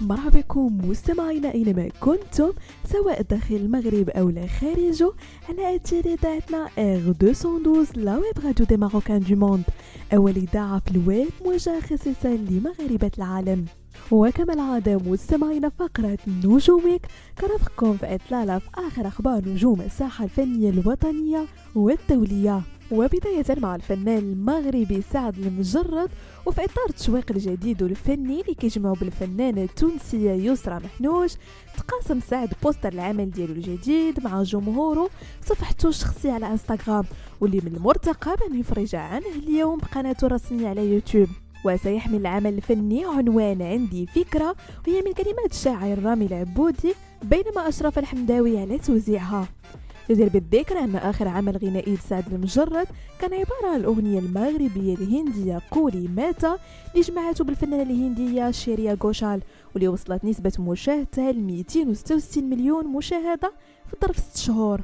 مرحبا بكم مستمعينا اينما كنتم سواء داخل المغرب أو لا خارجه على اثير اذاعتنا R 212 la web radio des Marocains du monde اول اذاعه في الويب موجهه خصيصا لمغاربة العالم. وكما العادة مستمعين فقرة نجوم ويك نرافقكم في إطلالة في آخر أخبار نجوم الساحة الفنية الوطنية والدولية. وبداية مع الفنان المغربي سعد المجرد وفي إطار التشويق الجديد والفني اللي كيجمعوا بالفنانة التونسية يسرى محنوش تقاسم سعد بوستر العمل ديالو الجديد مع جمهوره صفحته الشخصية على إنستغرام واللي من المرتقب أن يفرج عنه اليوم بقناته الرسمية على يوتيوب. وسيحمل العمل الفني عنوان عندي فكرة وهي من كلمات الشاعر رامي العبودي بينما أشرف الحمداوي على توزيعها. يدير بالذكر أن آخر عمل غنائي لسعد المجرد كان عبارة عن الأغنية المغربية الهندية قولي ماتا اللي جمعته بالفنانة الهندية شيريا غوشال واللي وصلت نسبة مشاهدتها ل 266 مليون مشاهدة في ظرف 6 شهور.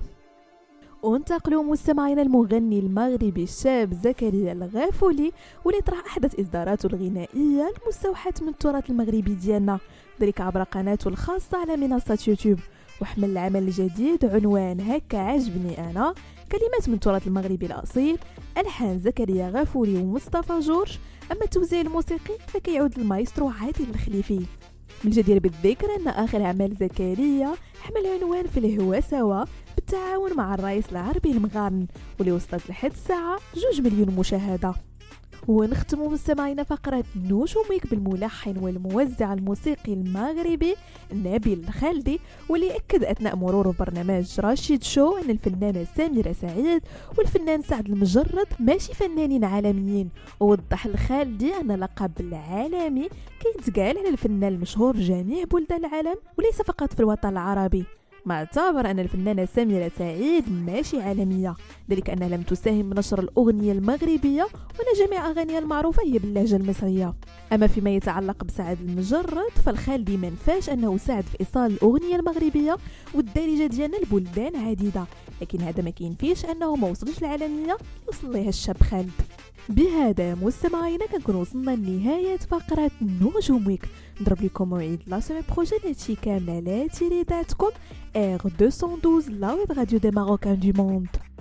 وانتقلوا مستمعينا المغني المغربي الشاب زكريا الغافولي واللي طرح أحدث إصداراته الغنائية المستوحاة من التراث المغربي ديالنا ذلك عبر قناته الخاصة على منصة يوتيوب. وحمل العمل الجديد. عنوان هكا عجبني أنا. كلمات من التراث المغربي الأصيل. ألحان زكريا غافوري ومصطفى جورج. أما التوزيع الموسيقي فكيعود المايسترو عادل الخليفي. من الجدير بالذكر أن آخر عمل زكريا حمل عنوان في الهوا سوا بالتعاون مع الرئيس العربي المغارن واللي وصلت لحد الساعة جوج مليون مشاهدة. ونختم مستمعينا فقرة نجوميك بالملحن والموزع الموسيقي المغربي نبيل الخالدي واللي أكد أثناء مروره برنامج رشيد شو أن الفنانة سميرة سعيد والفنان سعد المجرد ماشي فنانين عالميين. ووضح الخالدي أن لقب العالمي كيتقال على الفنان المشهور جميع بلدان العالم وليس فقط في الوطن العربي. ما اعتبر أن الفنانة سميرة سعيد ماشي عالمية. ذلك أنها لم تساهم بنشر الأغنية المغربية وأن جميع أغانيها المعروفة هي باللهجة المصرية. أما فيما يتعلق بسعد المجرد فالخالدي ما نفاش أنه ساعد في إيصال الأغنية المغربية والدارجة ديالنا لبلدان عديدة. لكن هذا ما كينفيش أنه ما وصلش العالمية وصل ليها الشاب خالد. بهذا مستمعينا كنكون وصلنا لنهاية فقرة نجوم ويك نضرب لكم موعد la semaine prochaine هادشي كامل على إذاعتكم R212 la web radio des Marocains du monde.